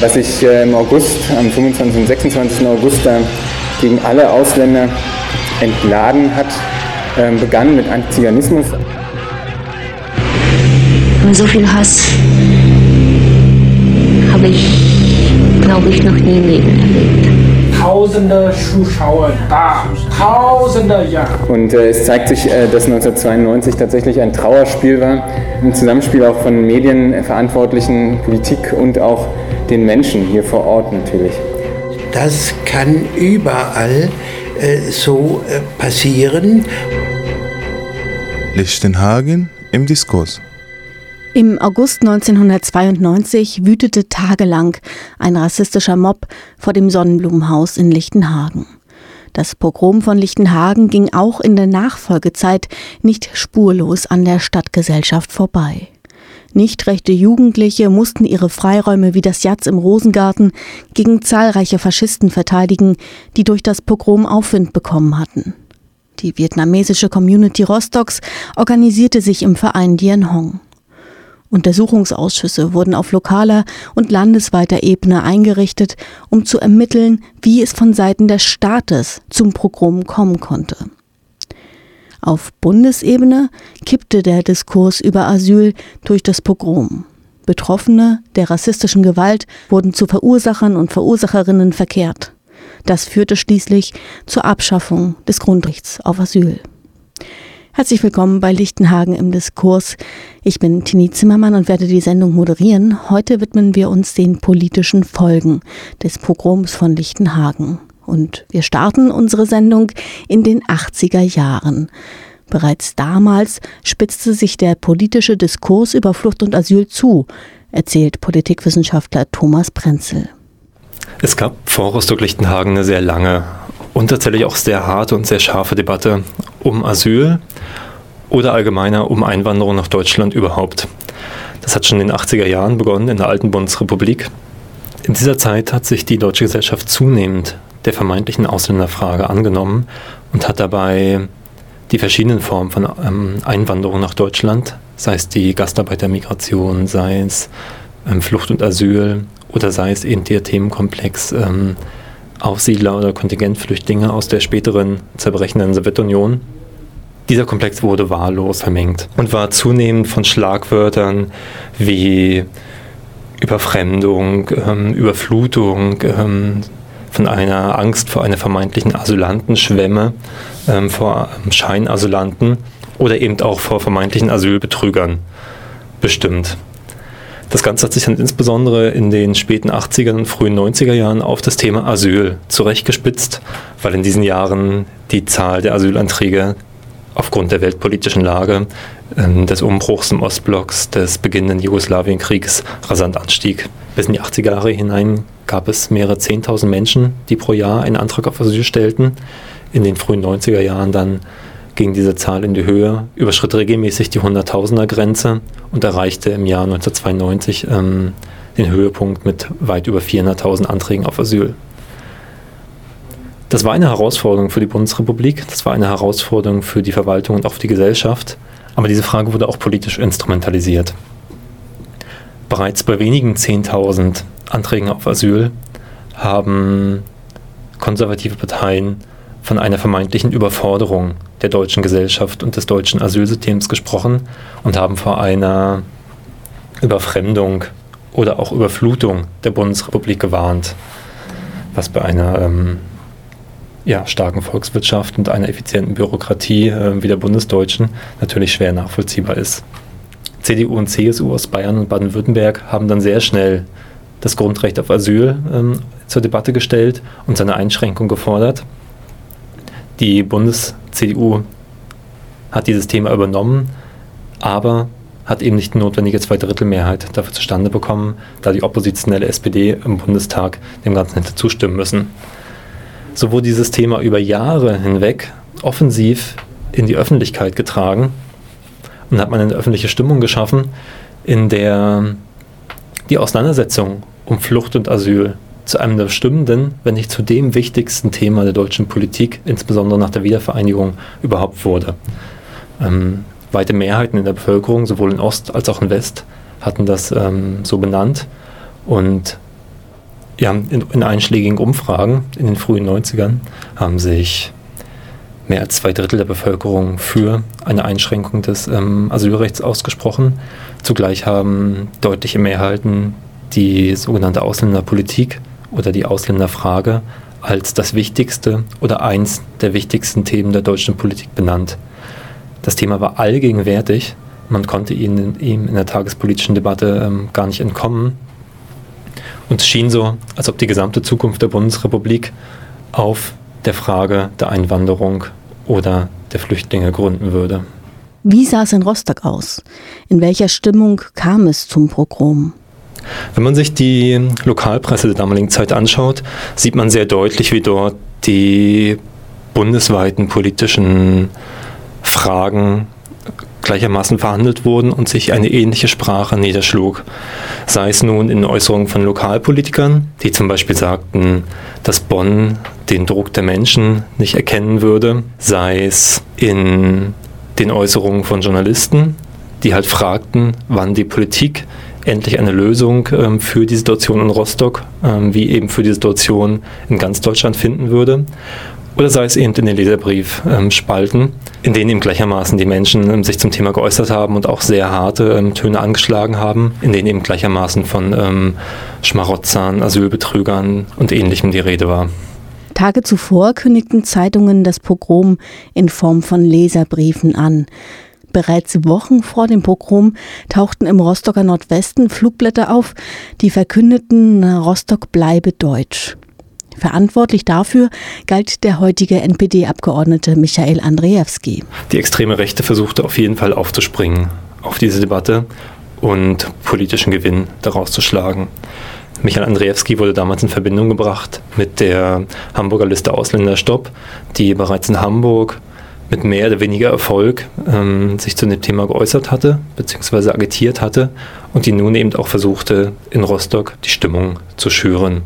was sich äh, im August, am 25. und 26. August da gegen alle Ausländer entladen hat, äh, begann mit Antiziganismus. So viel Hass habe ich, glaube ich, noch nie im Leben erlebt. Tausende Zuschauer da, Tausende, ja. Und äh, es zeigt sich, äh, dass 1992 tatsächlich ein Trauerspiel war, ein Zusammenspiel auch von Medienverantwortlichen, Politik und auch den Menschen hier vor Ort natürlich. Das kann überall äh, so äh, passieren. Lichtenhagen im Diskurs. Im August 1992 wütete tagelang ein rassistischer Mob vor dem Sonnenblumenhaus in Lichtenhagen. Das Pogrom von Lichtenhagen ging auch in der Nachfolgezeit nicht spurlos an der Stadtgesellschaft vorbei. Nicht rechte Jugendliche mussten ihre Freiräume wie das Jatz im Rosengarten gegen zahlreiche Faschisten verteidigen, die durch das Pogrom Aufwind bekommen hatten. Die vietnamesische Community Rostocks organisierte sich im Verein Dien Hong. Untersuchungsausschüsse wurden auf lokaler und landesweiter Ebene eingerichtet, um zu ermitteln, wie es von Seiten des Staates zum Pogrom kommen konnte. Auf Bundesebene kippte der Diskurs über Asyl durch das Pogrom. Betroffene der rassistischen Gewalt wurden zu Verursachern und Verursacherinnen verkehrt. Das führte schließlich zur Abschaffung des Grundrechts auf Asyl. Herzlich willkommen bei Lichtenhagen im Diskurs. Ich bin Tini Zimmermann und werde die Sendung moderieren. Heute widmen wir uns den politischen Folgen des Pogroms von Lichtenhagen. Und wir starten unsere Sendung in den 80er Jahren. Bereits damals spitzte sich der politische Diskurs über Flucht und Asyl zu, erzählt Politikwissenschaftler Thomas Prenzel. Es gab vor Rostock-Lichtenhagen eine sehr lange und tatsächlich auch sehr harte und sehr scharfe Debatte um Asyl oder allgemeiner um Einwanderung nach Deutschland überhaupt. Das hat schon in den 80er Jahren begonnen in der alten Bundesrepublik. In dieser Zeit hat sich die deutsche Gesellschaft zunehmend der vermeintlichen Ausländerfrage angenommen und hat dabei die verschiedenen Formen von ähm, Einwanderung nach Deutschland, sei es die Gastarbeitermigration, sei es ähm, Flucht und Asyl oder sei es eben der Themenkomplex ähm, Aussiedler oder Kontingentflüchtlinge aus der späteren zerbrechenden Sowjetunion. Dieser Komplex wurde wahllos vermengt und war zunehmend von Schlagwörtern wie Überfremdung, ähm, Überflutung, ähm, von einer Angst vor einer vermeintlichen Asylantenschwemme, ähm, vor Scheinasylanten oder eben auch vor vermeintlichen Asylbetrügern bestimmt. Das Ganze hat sich dann insbesondere in den späten 80er und frühen 90er Jahren auf das Thema Asyl zurechtgespitzt, weil in diesen Jahren die Zahl der Asylanträge aufgrund der weltpolitischen Lage, des Umbruchs im Ostblocks, des beginnenden Jugoslawienkriegs rasant anstieg. Bis in die 80er Jahre hinein gab es mehrere 10.000 Menschen, die pro Jahr einen Antrag auf Asyl stellten. In den frühen 90er Jahren dann ging diese Zahl in die Höhe, überschritt regelmäßig die Hunderttausender-Grenze und erreichte im Jahr 1992 ähm, den Höhepunkt mit weit über 400.000 Anträgen auf Asyl. Das war eine Herausforderung für die Bundesrepublik, das war eine Herausforderung für die Verwaltung und auch für die Gesellschaft, aber diese Frage wurde auch politisch instrumentalisiert. Bereits bei wenigen 10.000 Anträgen auf Asyl haben konservative Parteien von einer vermeintlichen Überforderung der deutschen Gesellschaft und des deutschen Asylsystems gesprochen und haben vor einer Überfremdung oder auch Überflutung der Bundesrepublik gewarnt, was bei einer ähm, ja, starken Volkswirtschaft und einer effizienten Bürokratie äh, wie der bundesdeutschen natürlich schwer nachvollziehbar ist. CDU und CSU aus Bayern und Baden-Württemberg haben dann sehr schnell das Grundrecht auf Asyl ähm, zur Debatte gestellt und seine Einschränkung gefordert. Die Bundes-CDU hat dieses Thema übernommen, aber hat eben nicht die notwendige Zweidrittelmehrheit dafür zustande bekommen, da die oppositionelle SPD im Bundestag dem Ganzen hätte zustimmen müssen. So wurde dieses Thema über Jahre hinweg offensiv in die Öffentlichkeit getragen und hat man eine öffentliche Stimmung geschaffen, in der die Auseinandersetzung um Flucht und Asyl zu einem der bestimmenden, wenn nicht zu dem wichtigsten Thema der deutschen Politik, insbesondere nach der Wiedervereinigung, überhaupt wurde. Ähm, weite Mehrheiten in der Bevölkerung, sowohl in Ost als auch in West, hatten das ähm, so benannt. Und Ja, in, in einschlägigen Umfragen in den frühen 90ern haben sich mehr als zwei Drittel der Bevölkerung für eine Einschränkung des ähm, Asylrechts ausgesprochen. Zugleich haben deutliche Mehrheiten die sogenannte Ausländerpolitik oder die Ausländerfrage als das wichtigste oder eins der wichtigsten Themen der deutschen Politik benannt. Das Thema war allgegenwärtig, man konnte ihm in der tagespolitischen Debatte ähm, gar nicht entkommen. Und es schien so, als ob die gesamte Zukunft der Bundesrepublik auf der Frage der Einwanderung oder der Flüchtlinge gründen würde. Wie sah es in Rostock aus? In welcher Stimmung kam es zum Pogrom? Wenn man sich die Lokalpresse der damaligen Zeit anschaut, sieht man sehr deutlich, wie dort die bundesweiten politischen Fragen gleichermaßen verhandelt wurden und sich eine ähnliche Sprache niederschlug. Sei es nun in Äußerungen von Lokalpolitikern, die zum Beispiel sagten, dass Bonn den Druck der Menschen nicht erkennen würde, sei es in den Äußerungen von Journalisten, die halt fragten, wann die Politik endlich eine Lösung ähm, für die Situation in Rostock, ähm, wie eben für die Situation in ganz Deutschland finden würde oder sei es eben in den Leserbriefspalten, ähm, in denen eben gleichermaßen die Menschen ähm, sich zum Thema geäußert haben und auch sehr harte ähm, Töne angeschlagen haben, in denen eben gleichermaßen von Schmarotzern, Asylbetrügern und ähnlichem die Rede war. Tage zuvor kündigten Zeitungen das Pogrom in Form von Leserbriefen an. Bereits Wochen vor dem Pogrom tauchten im Rostocker Nordwesten Flugblätter auf, die verkündeten, Rostock bleibe deutsch. Verantwortlich dafür galt der heutige NPD-Abgeordnete Michael Andrzejewski. Die extreme Rechte versuchte auf jeden Fall aufzuspringen auf diese Debatte und politischen Gewinn daraus zu schlagen. Michael Andrzejewski wurde damals in Verbindung gebracht mit der Hamburger Liste Ausländerstopp, die bereits in Hamburg mit mehr oder weniger Erfolg ähm, sich zu dem Thema geäußert hatte, beziehungsweise agitiert hatte und die nun eben auch versuchte, in Rostock die Stimmung zu schüren.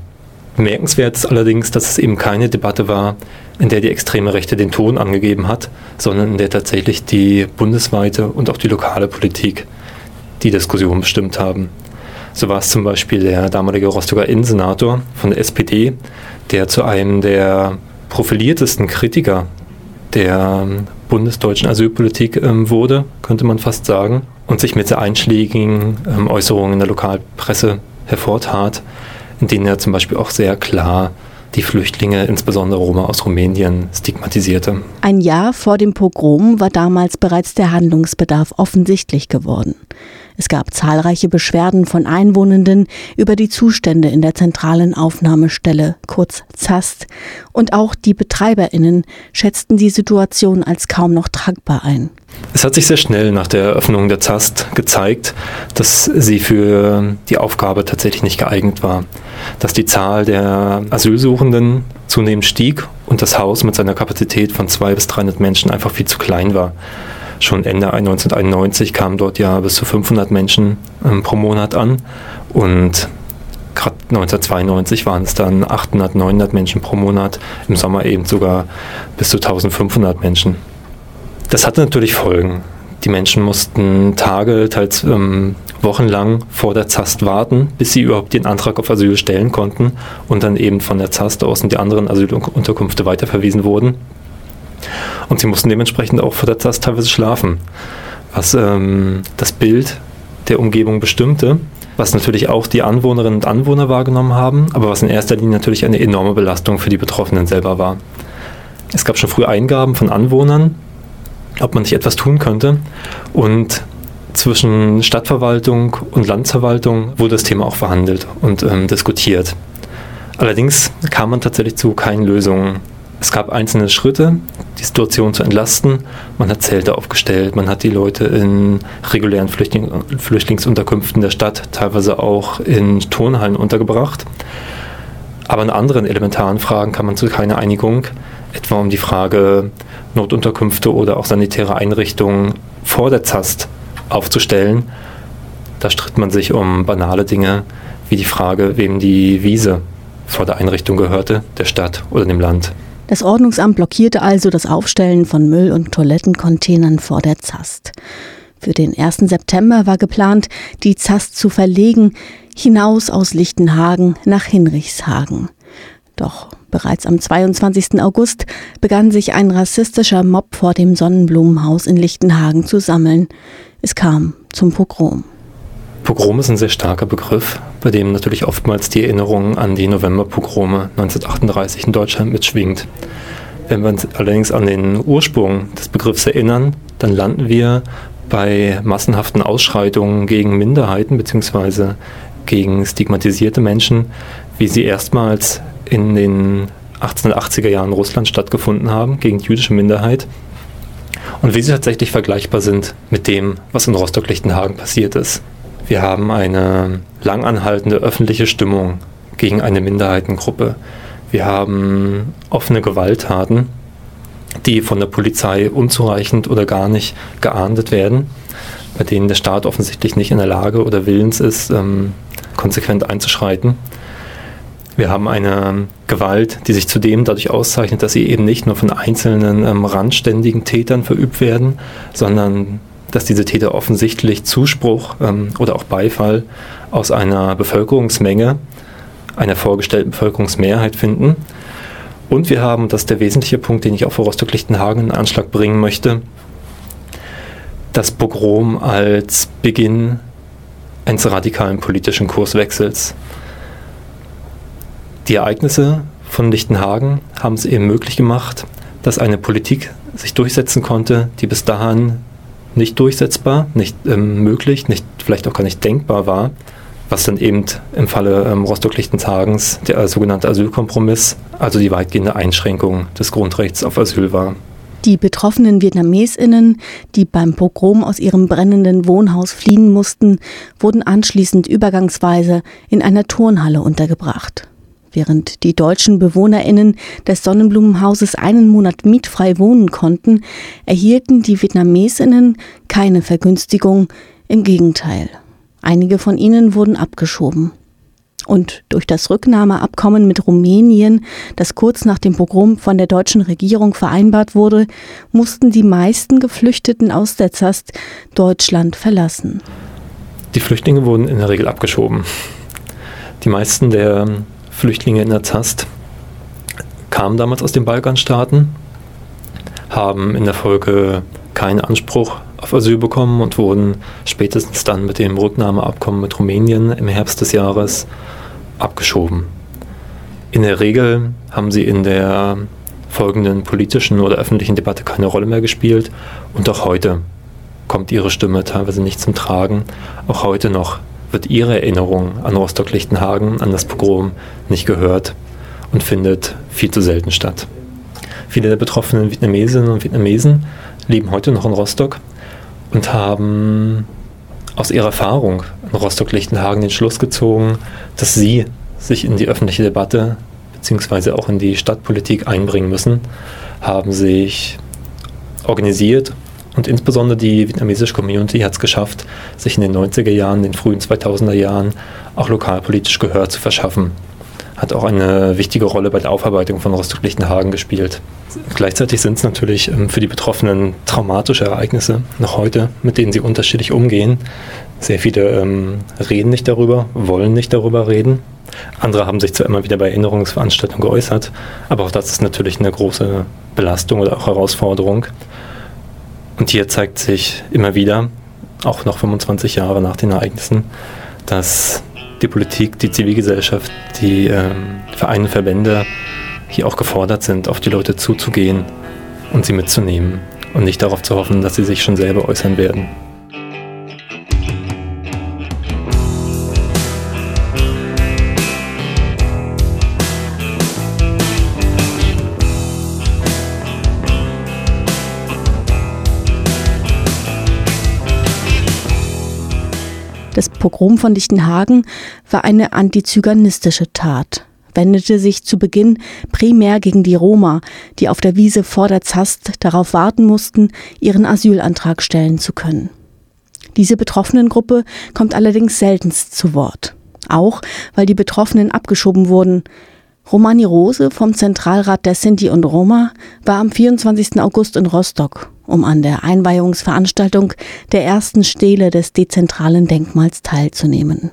Bemerkenswert ist allerdings, dass es eben keine Debatte war, in der die extreme Rechte den Ton angegeben hat, sondern in der tatsächlich die bundesweite und auch die lokale Politik die Diskussion bestimmt haben. So war es zum Beispiel der damalige Rostocker Innensenator von der SPD, der zu einem der profiliertesten Kritiker der bundesdeutschen Asylpolitik ähm, wurde, könnte man fast sagen, und sich mit sehr einschlägigen ähm, Äußerungen in der Lokalpresse hervortat, in denen er zum Beispiel auch sehr klar die Flüchtlinge, insbesondere Roma aus Rumänien, stigmatisierte. Ein Jahr vor dem Pogrom war damals bereits der Handlungsbedarf offensichtlich geworden. Es gab zahlreiche Beschwerden von Einwohnenden über die Zustände in der zentralen Aufnahmestelle, kurz ZAST, und auch die Betreiberinnen schätzten die Situation als kaum noch tragbar ein. Es hat sich sehr schnell nach der Eröffnung der ZAST gezeigt, dass sie für die Aufgabe tatsächlich nicht geeignet war, dass die Zahl der Asylsuchenden zunehmend stieg und das Haus mit seiner Kapazität von 200 bis 300 Menschen einfach viel zu klein war. Schon Ende 1991 kamen dort ja bis zu 500 Menschen ähm, pro Monat an und gerade 1992 waren es dann 800, 900 Menschen pro Monat, im Sommer eben sogar bis zu 1500 Menschen. Das hatte natürlich Folgen. Die Menschen mussten Tage, teils ähm, wochenlang vor der ZAST warten, bis sie überhaupt den Antrag auf Asyl stellen konnten und dann eben von der ZAST aus in die anderen Asylunterkünfte weiterverwiesen wurden. Und sie mussten dementsprechend auch vor der Taste teilweise schlafen, was ähm, das Bild der Umgebung bestimmte, was natürlich auch die Anwohnerinnen und Anwohner wahrgenommen haben, aber was in erster Linie natürlich eine enorme Belastung für die Betroffenen selber war. Es gab schon früh Eingaben von Anwohnern, ob man nicht etwas tun könnte. Und zwischen Stadtverwaltung und Landesverwaltung wurde das Thema auch verhandelt und ähm, diskutiert. Allerdings kam man tatsächlich zu keinen Lösungen. Es gab einzelne Schritte, die Situation zu entlasten. Man hat Zelte aufgestellt, man hat die Leute in regulären Flüchtling Flüchtlingsunterkünften der Stadt, teilweise auch in Turnhallen untergebracht. Aber in anderen elementaren Fragen kam man zu keiner Einigung, etwa um die Frage, Notunterkünfte oder auch sanitäre Einrichtungen vor der ZAST aufzustellen. Da stritt man sich um banale Dinge wie die Frage, wem die Wiese vor der Einrichtung gehörte, der Stadt oder dem Land. Das Ordnungsamt blockierte also das Aufstellen von Müll- und Toilettencontainern vor der ZAST. Für den 1. September war geplant, die ZAST zu verlegen, hinaus aus Lichtenhagen nach Hinrichshagen. Doch bereits am 22. August begann sich ein rassistischer Mob vor dem Sonnenblumenhaus in Lichtenhagen zu sammeln. Es kam zum Pogrom. Pogrom ist ein sehr starker Begriff, bei dem natürlich oftmals die Erinnerung an die Novemberpogrome 1938 in Deutschland mitschwingt. Wenn wir uns allerdings an den Ursprung des Begriffs erinnern, dann landen wir bei massenhaften Ausschreitungen gegen Minderheiten bzw. gegen stigmatisierte Menschen, wie sie erstmals in den 1880er Jahren Russland stattgefunden haben, gegen die jüdische Minderheit. Und wie sie tatsächlich vergleichbar sind mit dem, was in Rostock-Lichtenhagen passiert ist. Wir haben eine langanhaltende öffentliche Stimmung gegen eine Minderheitengruppe. Wir haben offene Gewalttaten, die von der Polizei unzureichend oder gar nicht geahndet werden, bei denen der Staat offensichtlich nicht in der Lage oder willens ist, ähm, konsequent einzuschreiten. Wir haben eine Gewalt, die sich zudem dadurch auszeichnet, dass sie eben nicht nur von einzelnen ähm, randständigen Tätern verübt werden, sondern dass diese Täter offensichtlich Zuspruch ähm, oder auch Beifall aus einer Bevölkerungsmenge, einer vorgestellten Bevölkerungsmehrheit finden. Und wir haben, das ist der wesentliche Punkt, den ich auch für Rostock-Lichtenhagen in Anschlag bringen möchte, das Pogrom als Beginn eines radikalen politischen Kurswechsels. Die Ereignisse von Lichtenhagen haben es eben möglich gemacht, dass eine Politik sich durchsetzen konnte, die bis dahin nicht durchsetzbar, nicht ähm, möglich, nicht, vielleicht auch gar nicht denkbar war, was dann eben im Falle ähm, Rostock-Lichtenhagens der äh, sogenannte Asylkompromiss, also die weitgehende Einschränkung des Grundrechts auf Asyl war. Die betroffenen Vietnamesinnen, die beim Pogrom aus ihrem brennenden Wohnhaus fliehen mussten, wurden anschließend übergangsweise in einer Turnhalle untergebracht. Während die deutschen Bewohnerinnen des Sonnenblumenhauses einen Monat mietfrei wohnen konnten, erhielten die Vietnamesinnen keine Vergünstigung, im Gegenteil. Einige von ihnen wurden abgeschoben. Und durch das Rücknahmeabkommen mit Rumänien, das kurz nach dem Pogrom von der deutschen Regierung vereinbart wurde, mussten die meisten Geflüchteten aus der Zast Deutschland verlassen. Die Flüchtlinge wurden in der Regel abgeschoben. Die meisten der Flüchtlinge in der Zast kamen damals aus den Balkanstaaten, haben in der Folge keinen Anspruch auf Asyl bekommen und wurden spätestens dann mit dem Rücknahmeabkommen mit Rumänien im Herbst des Jahres abgeschoben. In der Regel haben sie in der folgenden politischen oder öffentlichen Debatte keine Rolle mehr gespielt und auch heute kommt ihre Stimme teilweise nicht zum Tragen. Auch heute noch wird ihre Erinnerung an Rostock-Lichtenhagen, an das Pogrom nicht gehört und findet viel zu selten statt. Viele der betroffenen Vietnamesinnen und Vietnamesen leben heute noch in Rostock und haben aus ihrer Erfahrung in Rostock-Lichtenhagen den Schluss gezogen, dass sie sich in die öffentliche Debatte bzw. auch in die Stadtpolitik einbringen müssen, haben sich organisiert und insbesondere die vietnamesische Community hat es geschafft, sich in den 90er Jahren, den frühen 2000er Jahren auch lokalpolitisch Gehör zu verschaffen. Hat auch eine wichtige Rolle bei der Aufarbeitung von Rostock-Lichtenhagen gespielt. Gleichzeitig sind es natürlich ähm, für die Betroffenen traumatische Ereignisse noch heute, mit denen sie unterschiedlich umgehen. Sehr viele ähm, reden nicht darüber, wollen nicht darüber reden. Andere haben sich zwar immer wieder bei Erinnerungsveranstaltungen geäußert, aber auch das ist natürlich eine große Belastung oder auch Herausforderung. Und hier zeigt sich immer wieder, auch noch 25 Jahre nach den Ereignissen, dass die Politik, die Zivilgesellschaft, die ähm, Vereine, Verbände hier auch gefordert sind, auf die Leute zuzugehen und sie mitzunehmen und nicht darauf zu hoffen, dass sie sich schon selber äußern werden. Pogrom von Lichtenhagen war eine antizyganistische Tat, wendete sich zu Beginn primär gegen die Roma, die auf der Wiese vor der Zast darauf warten mussten, ihren Asylantrag stellen zu können. Diese Betroffenengruppe kommt allerdings seltenst zu Wort. Auch weil die Betroffenen abgeschoben wurden. Romani Rose vom Zentralrat der Sinti und Roma war am 24. August in Rostock um an der Einweihungsveranstaltung der ersten Stele des dezentralen Denkmals teilzunehmen.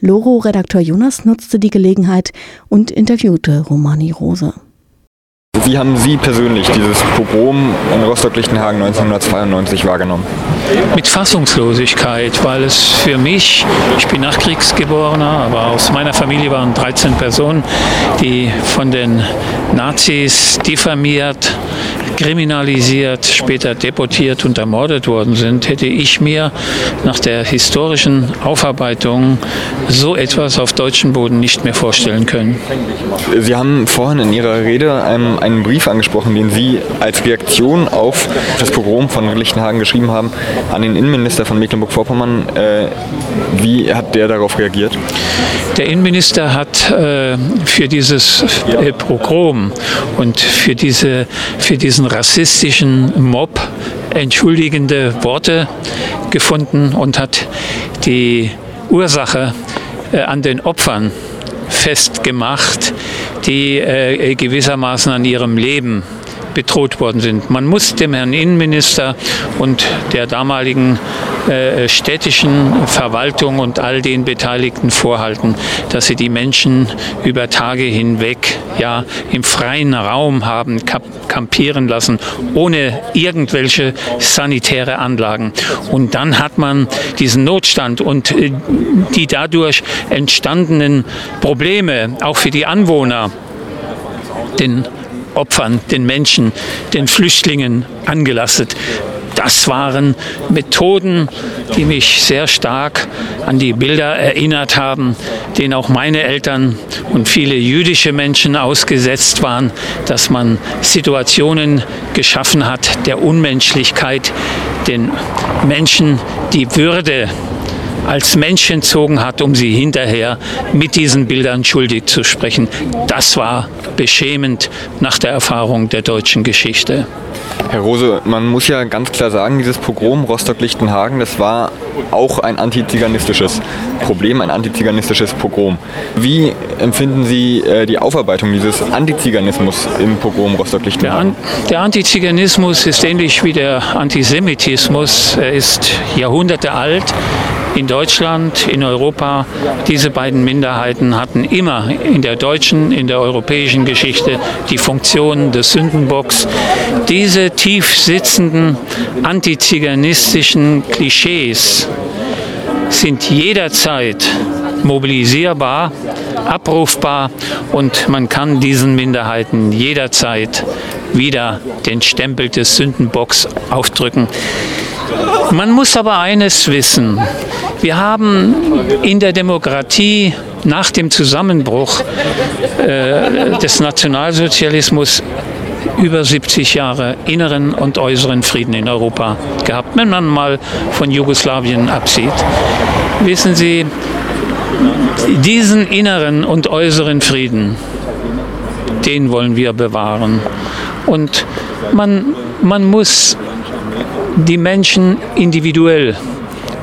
Loro-Redakteur Jonas nutzte die Gelegenheit und interviewte Romani Rose. Wie haben Sie persönlich dieses Pogrom in Rostock-Lichtenhagen 1992 wahrgenommen? Mit Fassungslosigkeit, weil es für mich, ich bin Nachkriegsgeborener, aber aus meiner Familie waren 13 Personen, die von den Nazis diffamiert, kriminalisiert, später deportiert und ermordet worden sind, hätte ich mir nach der historischen Aufarbeitung so etwas auf deutschem Boden nicht mehr vorstellen können. Sie haben vorhin in Ihrer Rede einen, einen Brief angesprochen, den Sie als Reaktion auf das Pogrom von Lichtenhagen geschrieben haben an den Innenminister von Mecklenburg-Vorpommern. Äh, wie hat der darauf reagiert? Der Innenminister hat äh, für dieses äh, Pogrom und für, diese, für diesen rassistischen Mob entschuldigende Worte gefunden und hat die Ursache äh, an den Opfern festgemacht, die äh, gewissermaßen an ihrem Leben bedroht worden sind. Man muss dem Herrn Innenminister und der damaligen äh, städtischen Verwaltung und all den Beteiligten vorhalten, dass sie die Menschen über Tage hinweg ja im freien Raum haben kampieren lassen, ohne irgendwelche sanitäre Anlagen. Und dann hat man diesen Notstand und äh, die dadurch entstandenen Probleme auch für die Anwohner den Opfern, den Menschen, den Flüchtlingen angelastet. Das waren Methoden, die mich sehr stark an die Bilder erinnert haben, denen auch meine Eltern und viele jüdische Menschen ausgesetzt waren, dass man Situationen geschaffen hat der Unmenschlichkeit, den Menschen die Würde als Mensch entzogen hat, um sie hinterher mit diesen Bildern schuldig zu sprechen. Das war beschämend nach der Erfahrung der deutschen Geschichte. Herr Rose, man muss ja ganz klar sagen, dieses Pogrom Rostock-Lichtenhagen, das war auch ein antiziganistisches Problem, ein antiziganistisches Pogrom. Wie empfinden Sie äh, die Aufarbeitung dieses Antiziganismus im Pogrom Rostock-Lichtenhagen? Der, der Antiziganismus ist ähnlich wie der Antisemitismus. Er ist Jahrhunderte alt in Deutschland, in Europa. Diese beiden Minderheiten hatten immer in der deutschen, in der europäischen Geschichte die Funktion des Sündenbocks. Diese tief sitzenden antiziganistischen Klischees sind jederzeit mobilisierbar, abrufbar und man kann diesen Minderheiten jederzeit wieder den Stempel des Sündenbocks aufdrücken. Man muss aber eines wissen. Wir haben in der Demokratie nach dem Zusammenbruch äh, des Nationalsozialismus über 70 Jahre inneren und äußeren Frieden in Europa gehabt, wenn man mal von Jugoslawien absieht. Wissen Sie, diesen inneren und äußeren Frieden, den wollen wir bewahren. Und man, man muss die Menschen individuell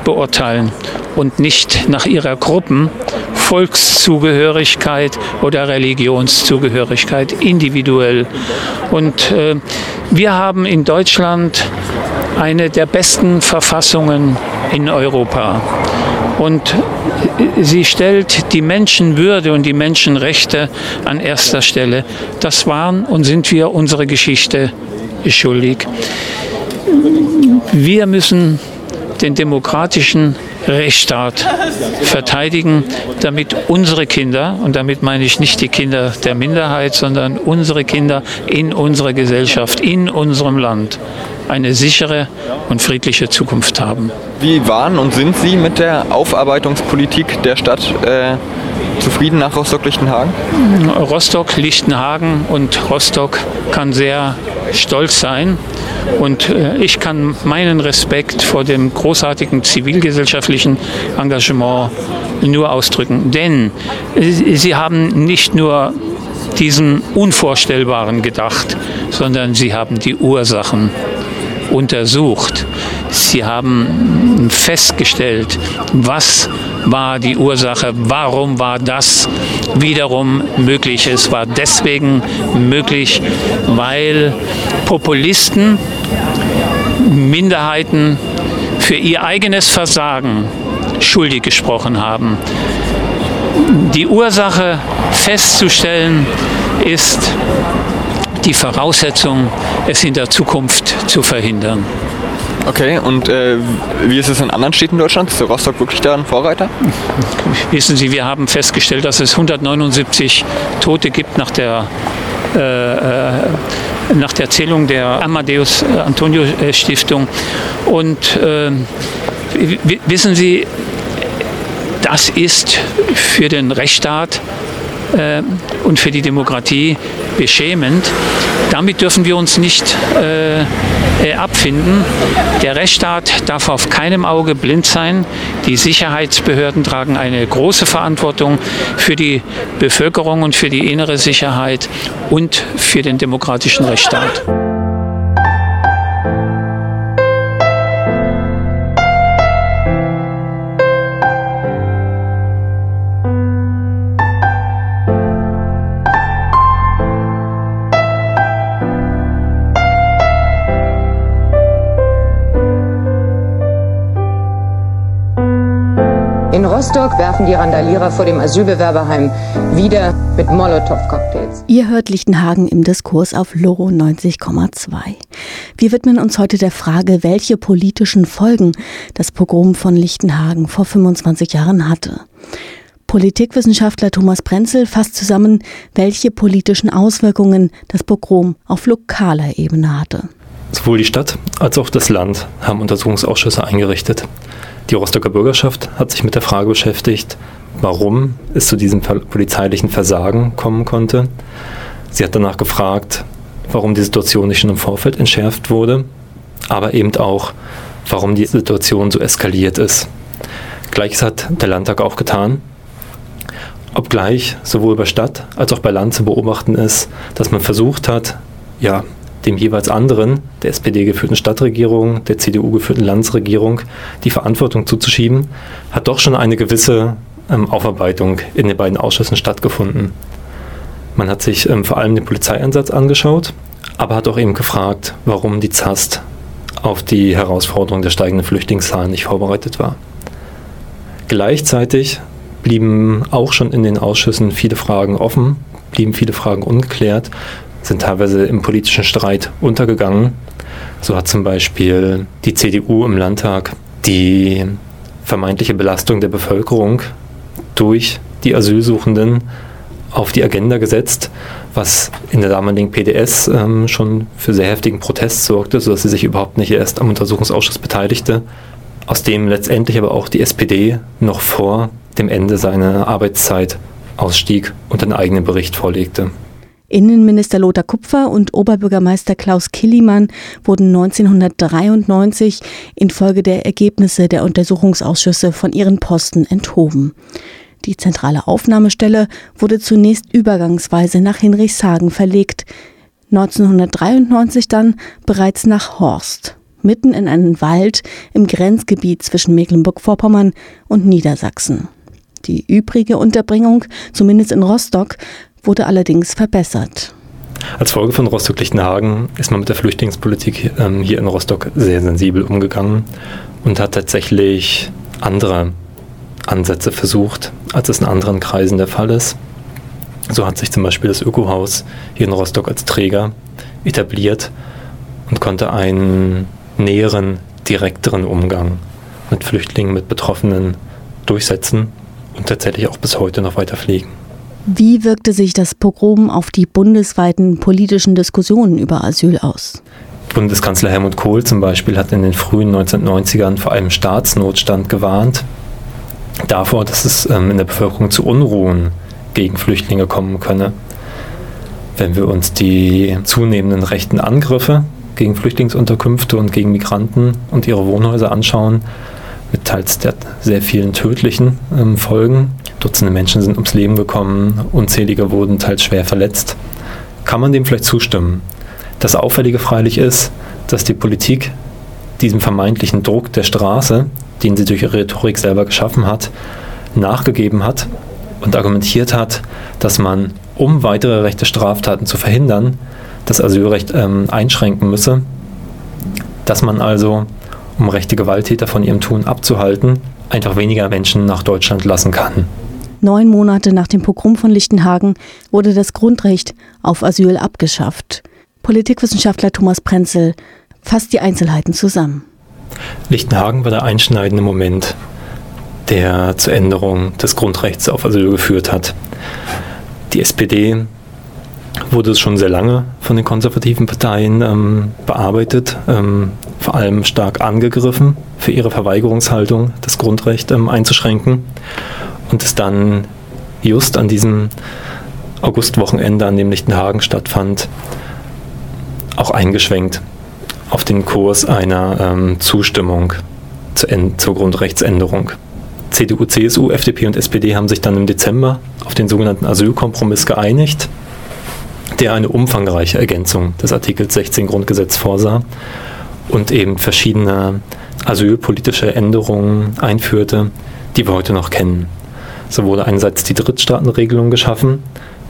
beurteilen und nicht nach ihrer Gruppen, Volkszugehörigkeit oder Religionszugehörigkeit individuell. Und äh, wir haben in Deutschland eine der besten Verfassungen in Europa. Und sie stellt die Menschenwürde und die Menschenrechte an erster Stelle. Das waren und sind wir unsere Geschichte schuldig. Wir müssen den demokratischen Rechtsstaat verteidigen, damit unsere Kinder, und damit meine ich nicht die Kinder der Minderheit, sondern unsere Kinder in unserer Gesellschaft, in unserem Land eine sichere und friedliche Zukunft haben. Wie waren und sind Sie mit der Aufarbeitungspolitik der Stadt äh, zufrieden nach Rostock-Lichtenhagen? Rostock-Lichtenhagen und Rostock kann sehr stolz sein. Und äh, ich kann meinen Respekt vor dem großartigen zivilgesellschaftlichen Engagement nur ausdrücken. Denn äh, sie haben nicht nur diesen Unvorstellbaren gedacht, sondern sie haben die Ursachen untersucht. Sie haben festgestellt, was war die Ursache, warum war das wiederum möglich. Es war deswegen möglich, weil Populisten Minderheiten für ihr eigenes Versagen schuldig gesprochen haben. Die Ursache festzustellen ist die Voraussetzung, es in der Zukunft zu verhindern. Okay, und äh, wie ist es in anderen Städten Deutschlands? Ist Rostock wirklich da ein Vorreiter? Wissen Sie, wir haben festgestellt, dass es 179 Tote gibt nach der, äh, äh, nach der Zählung der Amadeus Antonio Stiftung. Und ähm, wissen Sie, das ist für den Rechtsstaat äh, und für die Demokratie beschämend. Damit dürfen wir uns nicht äh, äh, abfinden. Der Rechtsstaat darf auf keinem Auge blind sein. Die Sicherheitsbehörden tragen eine große Verantwortung für die Bevölkerung und für die innere Sicherheit und für den demokratischen Rechtsstaat. Rostock werfen die Randalierer vor dem Asylbewerberheim wieder mit Molotow-Cocktails. Ihr hört Lichtenhagen im Diskurs auf Loro 90,2. Wir widmen uns heute der Frage, welche politischen Folgen das Pogrom von Lichtenhagen vor 25 Jahren hatte. Politikwissenschaftler Thomas Prenzel fasst zusammen, welche politischen Auswirkungen das Pogrom auf lokaler Ebene hatte. Sowohl die Stadt als auch das Land haben Untersuchungsausschüsse eingerichtet. Die Rostocker Bürgerschaft hat sich mit der Frage beschäftigt, warum es zu diesem polizeilichen Versagen kommen konnte. Sie hat danach gefragt, warum die Situation nicht schon im Vorfeld entschärft wurde, aber eben auch, warum die Situation so eskaliert ist. Gleiches hat der Landtag auch getan. Obgleich sowohl bei Stadt als auch bei Land zu beobachten ist, dass man versucht hat, ja, dem jeweils anderen, der SPD-geführten Stadtregierung, der CDU-geführten Landesregierung, die Verantwortung zuzuschieben, hat doch schon eine gewisse ähm, Aufarbeitung in den beiden Ausschüssen stattgefunden. Man hat sich ähm, vor allem den Polizeieinsatz angeschaut, aber hat auch eben gefragt, warum die ZAST auf die Herausforderung der steigenden Flüchtlingszahlen nicht vorbereitet war. Gleichzeitig blieben auch schon in den Ausschüssen viele Fragen offen, blieben viele Fragen ungeklärt sind teilweise im politischen Streit untergegangen. So hat zum Beispiel die CDU im Landtag die vermeintliche Belastung der Bevölkerung durch die Asylsuchenden auf die Agenda gesetzt, was in der damaligen PDS ähm, schon für sehr heftigen Protest sorgte, sodass sie sich überhaupt nicht erst am Untersuchungsausschuss beteiligte, aus dem letztendlich aber auch die SPD noch vor dem Ende seiner Arbeitszeit ausstieg und einen eigenen Bericht vorlegte. Innenminister Lothar Kupfer und Oberbürgermeister Klaus Killimann wurden 1993 infolge der Ergebnisse der Untersuchungsausschüsse von ihren Posten enthoben. Die zentrale Aufnahmestelle wurde zunächst übergangsweise nach Hinrichshagen verlegt, 1993 dann bereits nach Horst, mitten in einen Wald im Grenzgebiet zwischen Mecklenburg-Vorpommern und Niedersachsen. Die übrige Unterbringung, zumindest in Rostock, wurde allerdings verbessert. Als Folge von Rostock-Lichtenhagen ist man mit der Flüchtlingspolitik ähm, hier in Rostock sehr sensibel umgegangen und hat tatsächlich andere Ansätze versucht, als es in anderen Kreisen der Fall ist. So hat sich zum Beispiel das Ökohaus hier in Rostock als Träger etabliert und konnte einen näheren, direkteren Umgang mit Flüchtlingen, mit Betroffenen durchsetzen und tatsächlich auch bis heute noch weiter pflegen. Wie wirkte sich das Pogrom auf die bundesweiten politischen Diskussionen über Asyl aus? Bundeskanzler Helmut Kohl zum Beispiel hat in den frühen 1990ern vor allem Staatsnotstand gewarnt, davor, dass es ähm, in der Bevölkerung zu Unruhen gegen Flüchtlinge kommen könne. Wenn wir uns die zunehmenden rechten Angriffe gegen Flüchtlingsunterkünfte und gegen Migranten und ihre Wohnhäuser anschauen, mit teils sehr vielen tödlichen ähm, Folgen, Dutzende Menschen sind ums Leben gekommen, unzählige wurden teils schwer verletzt. Kann man dem vielleicht zustimmen? Das Auffällige freilich ist, dass die Politik diesem vermeintlichen Druck der Straße, den sie durch ihre Rhetorik selber geschaffen hat, nachgegeben hat und argumentiert hat, dass man, um weitere rechte Straftaten zu verhindern, das Asylrecht ähm, einschränken müsse. dass man also, um rechte Gewalttäter von ihrem Tun abzuhalten, einfach weniger Menschen nach Deutschland lassen kann. Neun Monate nach dem Pogrom von Lichtenhagen wurde das Grundrecht auf Asyl abgeschafft. Politikwissenschaftler Thomas Prenzel fasst die Einzelheiten zusammen. Lichtenhagen war der einschneidende Moment, der zur Änderung des Grundrechts auf Asyl geführt hat. Die SPD wurde schon sehr lange von den konservativen Parteien ähm, bearbeitet, ähm, vor allem stark angegriffen für ihre Verweigerungshaltung, das Grundrecht ähm, einzuschränken und ist dann just an diesem Augustwochenende, an dem Lichtenhagen stattfand, auch eingeschwenkt auf den Kurs einer ähm, Zustimmung zur, zur Grundrechtsänderung. CDU, CSU, FDP und SPD haben sich dann im Dezember auf den sogenannten Asylkompromiss geeinigt, der eine umfangreiche Ergänzung des Artikels 16 Grundgesetz vorsah und eben verschiedene asylpolitische Änderungen einführte, die wir heute noch kennen. So wurde einerseits die Drittstaatenregelung geschaffen,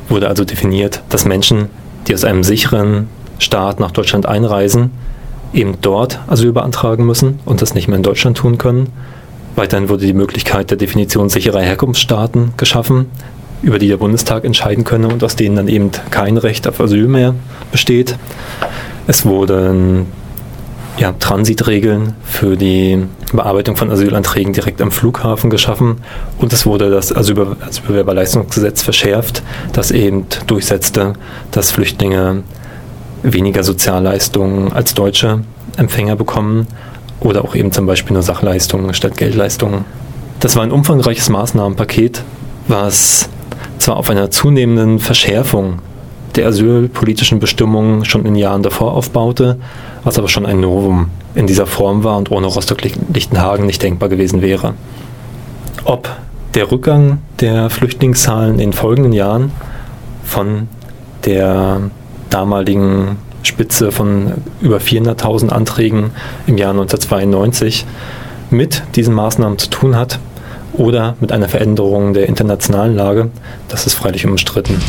wurde also definiert, dass Menschen, die aus einem sicheren Staat nach Deutschland einreisen, eben dort Asyl beantragen müssen und das nicht mehr in Deutschland tun können. Weiterhin wurde die Möglichkeit der Definition sicherer Herkunftsstaaten geschaffen, über die der Bundestag entscheiden könne und aus denen dann eben kein Recht auf Asyl mehr besteht. Es wurden ja, Transitregeln für die Bearbeitung von Asylanträgen direkt am Flughafen geschaffen und es wurde das Asylbewerberleistungsgesetz verschärft, das eben durchsetzte, dass Flüchtlinge weniger Sozialleistungen als deutsche Empfänger bekommen oder auch eben zum Beispiel nur Sachleistungen statt Geldleistungen. Das war ein umfangreiches Maßnahmenpaket, was zwar auf einer zunehmenden Verschärfung der asylpolitischen Bestimmungen schon in Jahren davor aufbaute, was aber schon ein Novum in dieser Form war und ohne Rostock-Lichtenhagen nicht denkbar gewesen wäre. Ob der Rückgang der Flüchtlingszahlen in den folgenden Jahren von der damaligen Spitze von über 400.000 Anträgen im Jahr 1992 mit diesen Maßnahmen zu tun hat oder mit einer Veränderung der internationalen Lage, das ist freilich umstritten.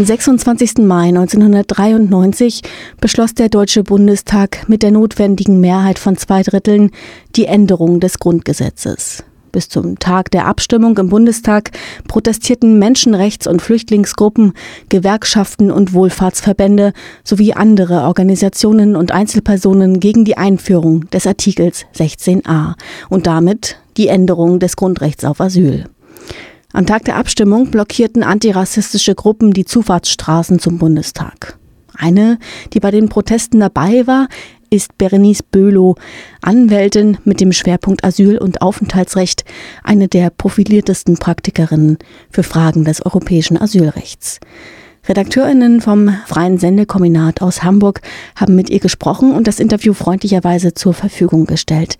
Am 26. Mai 1993 beschloss der Deutsche Bundestag mit der notwendigen Mehrheit von zwei Dritteln die Änderung des Grundgesetzes. Bis zum Tag der Abstimmung im Bundestag protestierten Menschenrechts- und Flüchtlingsgruppen, Gewerkschaften und Wohlfahrtsverbände sowie andere Organisationen und Einzelpersonen gegen die Einführung des Artikels 16a und damit die Änderung des Grundrechts auf Asyl. Am Tag der Abstimmung blockierten antirassistische Gruppen die Zufahrtsstraßen zum Bundestag. Eine, die bei den Protesten dabei war, ist Berenice Böhlow, Anwältin mit dem Schwerpunkt Asyl- und Aufenthaltsrecht, eine der profiliertesten Praktikerinnen für Fragen des europäischen Asylrechts. Redakteurinnen vom Freien Sendekombinat aus Hamburg haben mit ihr gesprochen und das Interview freundlicherweise zur Verfügung gestellt.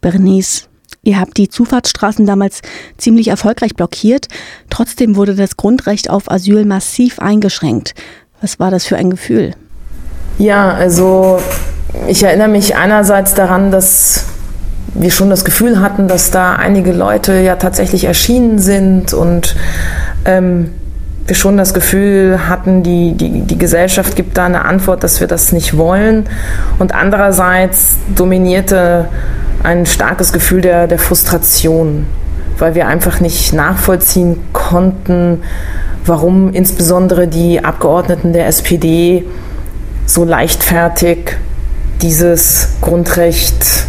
Berenice, Ihr habt die Zufahrtsstraßen damals ziemlich erfolgreich blockiert. Trotzdem wurde das Grundrecht auf Asyl massiv eingeschränkt. Was war das für ein Gefühl? Ja, also ich erinnere mich einerseits daran, dass wir schon das Gefühl hatten, dass da einige Leute ja tatsächlich erschienen sind und ähm, wir schon das Gefühl hatten, die, die, die Gesellschaft gibt da eine Antwort, dass wir das nicht wollen. Und andererseits dominierte ein starkes Gefühl der, der Frustration, weil wir einfach nicht nachvollziehen konnten, warum insbesondere die Abgeordneten der SPD so leichtfertig dieses Grundrecht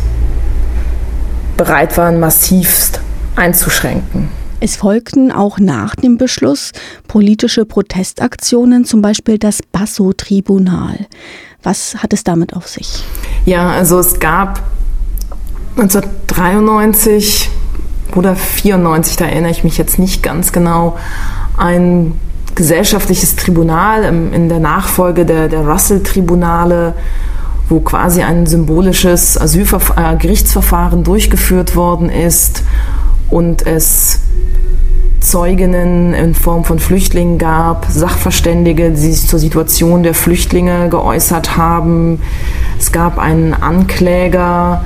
bereit waren, massivst einzuschränken. Es folgten auch nach dem Beschluss politische Protestaktionen, zum Beispiel das Basso-Tribunal. Was hat es damit auf sich? Ja, also es gab 1993 oder 94, da erinnere ich mich jetzt nicht ganz genau, ein gesellschaftliches Tribunal in der Nachfolge der, der Russell-Tribunale, wo quasi ein symbolisches Asylverfahren, äh, Gerichtsverfahren durchgeführt worden ist und es Zeuginnen in Form von Flüchtlingen gab, Sachverständige, die sich zur Situation der Flüchtlinge geäußert haben. Es gab einen Ankläger,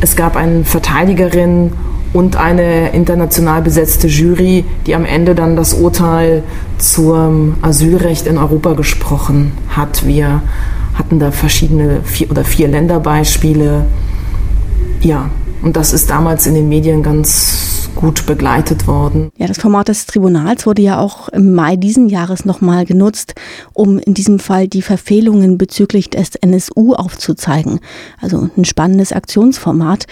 es gab eine Verteidigerin und eine international besetzte Jury, die am Ende dann das Urteil zum Asylrecht in Europa gesprochen hat. Wir hatten da verschiedene vier oder vier Länderbeispiele. Ja, und das ist damals in den Medien ganz gut begleitet worden. Ja, das Format des Tribunals wurde ja auch im Mai diesen Jahres nochmal genutzt, um in diesem Fall die Verfehlungen bezüglich des NSU aufzuzeigen. Also ein spannendes Aktionsformat.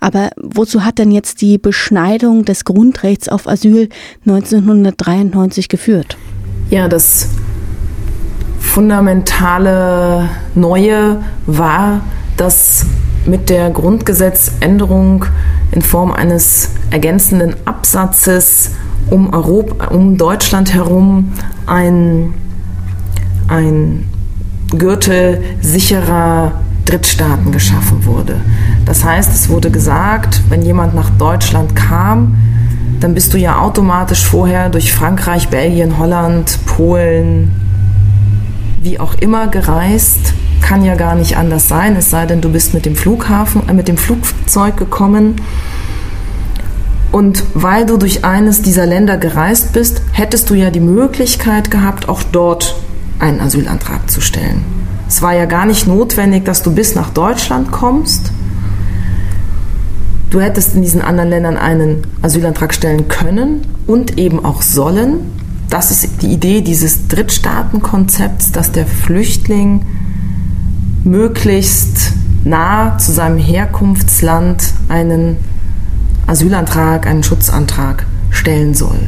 Aber wozu hat denn jetzt die Beschneidung des Grundrechts auf Asyl 1993 geführt? Ja, das fundamentale Neue war, dass mit der Grundgesetzänderung in Form eines ergänzenden Absatzes um, Europa, um Deutschland herum ein, ein Gürtel sicherer Drittstaaten geschaffen wurde. Das heißt, es wurde gesagt, wenn jemand nach Deutschland kam, dann bist du ja automatisch vorher durch Frankreich, Belgien, Holland, Polen, wie auch immer gereist. Kann ja gar nicht anders sein, es sei denn, du bist mit dem Flughafen, äh, mit dem Flugzeug gekommen. Und weil du durch eines dieser Länder gereist bist, hättest du ja die Möglichkeit gehabt, auch dort einen Asylantrag zu stellen. Es war ja gar nicht notwendig, dass du bis nach Deutschland kommst. Du hättest in diesen anderen Ländern einen Asylantrag stellen können und eben auch sollen. Das ist die Idee dieses Drittstaatenkonzepts, dass der Flüchtling möglichst nah zu seinem Herkunftsland einen Asylantrag, einen Schutzantrag stellen soll.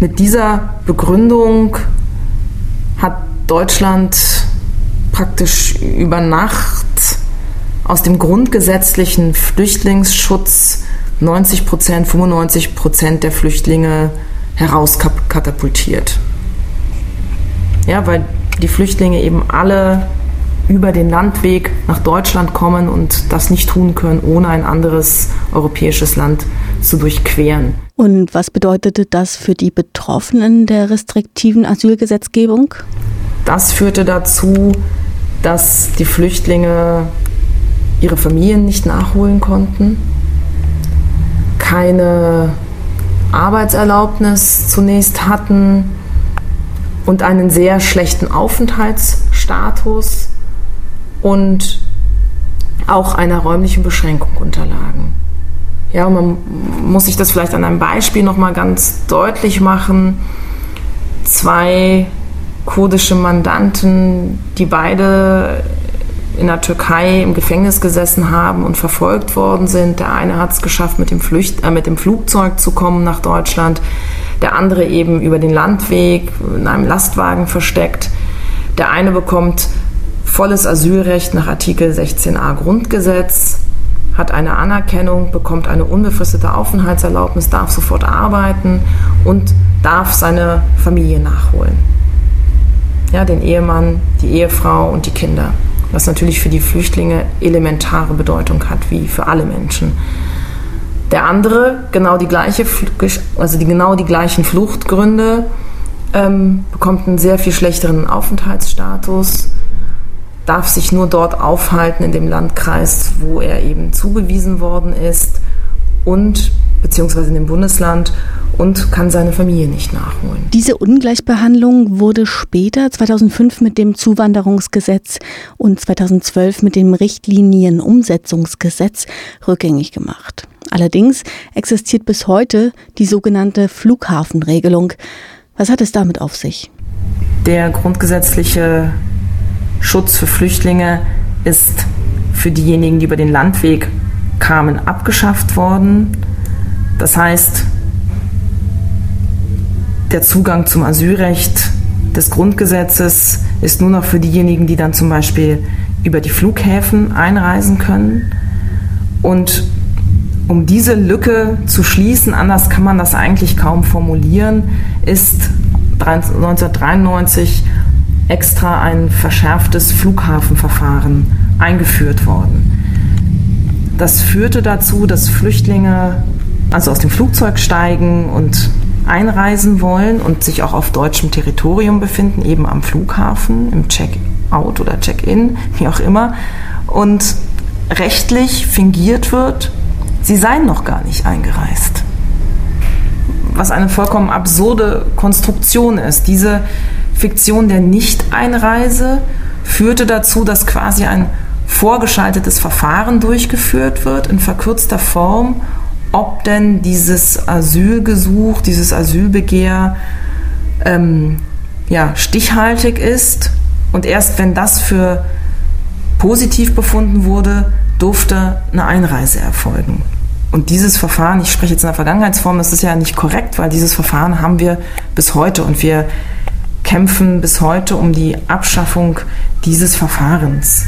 Mit dieser Begründung hat Deutschland praktisch über Nacht aus dem grundgesetzlichen Flüchtlingsschutz 90 Prozent, 95 Prozent der Flüchtlinge herauskatapultiert. Ja, weil die Flüchtlinge eben alle über den Landweg nach Deutschland kommen und das nicht tun können, ohne ein anderes europäisches Land zu durchqueren. Und was bedeutete das für die Betroffenen der restriktiven Asylgesetzgebung? Das führte dazu, dass die Flüchtlinge ihre Familien nicht nachholen konnten keine Arbeitserlaubnis zunächst hatten und einen sehr schlechten Aufenthaltsstatus und auch einer räumlichen Beschränkung unterlagen. Ja, man muss sich das vielleicht an einem Beispiel noch mal ganz deutlich machen. Zwei kurdische Mandanten, die beide in der Türkei im Gefängnis gesessen haben und verfolgt worden sind. Der eine hat es geschafft, mit dem, Flücht äh, mit dem Flugzeug zu kommen nach Deutschland, der andere eben über den Landweg in einem Lastwagen versteckt. Der eine bekommt volles Asylrecht nach Artikel 16a Grundgesetz, hat eine Anerkennung, bekommt eine unbefristete Aufenthaltserlaubnis, darf sofort arbeiten und darf seine Familie nachholen. Ja, den Ehemann, die Ehefrau und die Kinder was natürlich für die Flüchtlinge elementare Bedeutung hat, wie für alle Menschen. Der andere, genau die gleiche, also die, genau die gleichen Fluchtgründe, ähm, bekommt einen sehr viel schlechteren Aufenthaltsstatus, darf sich nur dort aufhalten in dem Landkreis, wo er eben zugewiesen worden ist und beziehungsweise in dem Bundesland und kann seine Familie nicht nachholen. Diese Ungleichbehandlung wurde später 2005 mit dem Zuwanderungsgesetz und 2012 mit dem Richtlinienumsetzungsgesetz rückgängig gemacht. Allerdings existiert bis heute die sogenannte Flughafenregelung. Was hat es damit auf sich? Der grundgesetzliche Schutz für Flüchtlinge ist für diejenigen, die über den Landweg kamen, abgeschafft worden. Das heißt, der Zugang zum Asylrecht des Grundgesetzes ist nur noch für diejenigen, die dann zum Beispiel über die Flughäfen einreisen können. Und um diese Lücke zu schließen, anders kann man das eigentlich kaum formulieren, ist 1993 extra ein verschärftes Flughafenverfahren eingeführt worden. Das führte dazu, dass Flüchtlinge also aus dem Flugzeug steigen und einreisen wollen und sich auch auf deutschem Territorium befinden, eben am Flughafen, im Check-out oder Check-in, wie auch immer, und rechtlich fingiert wird, sie seien noch gar nicht eingereist. Was eine vollkommen absurde Konstruktion ist. Diese Fiktion der Nicht-Einreise führte dazu, dass quasi ein vorgeschaltetes Verfahren durchgeführt wird in verkürzter Form, ob denn dieses Asylgesuch, dieses Asylbegehr ähm, ja, stichhaltig ist. Und erst wenn das für positiv befunden wurde, durfte eine Einreise erfolgen. Und dieses Verfahren, ich spreche jetzt in der Vergangenheitsform, das ist ja nicht korrekt, weil dieses Verfahren haben wir bis heute und wir kämpfen bis heute um die Abschaffung dieses Verfahrens.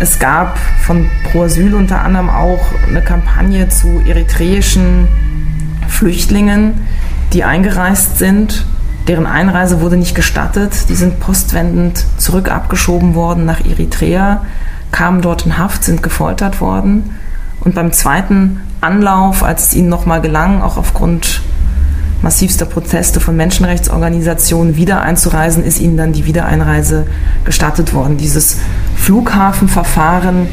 Es gab von Pro Asyl unter anderem auch eine Kampagne zu eritreischen Flüchtlingen, die eingereist sind. Deren Einreise wurde nicht gestattet. Die sind postwendend zurück abgeschoben worden nach Eritrea, kamen dort in Haft, sind gefoltert worden. Und beim zweiten Anlauf, als es ihnen nochmal gelang, auch aufgrund massivster Proteste von Menschenrechtsorganisationen wieder einzureisen, ist ihnen dann die Wiedereinreise gestattet worden. Dieses Flughafenverfahren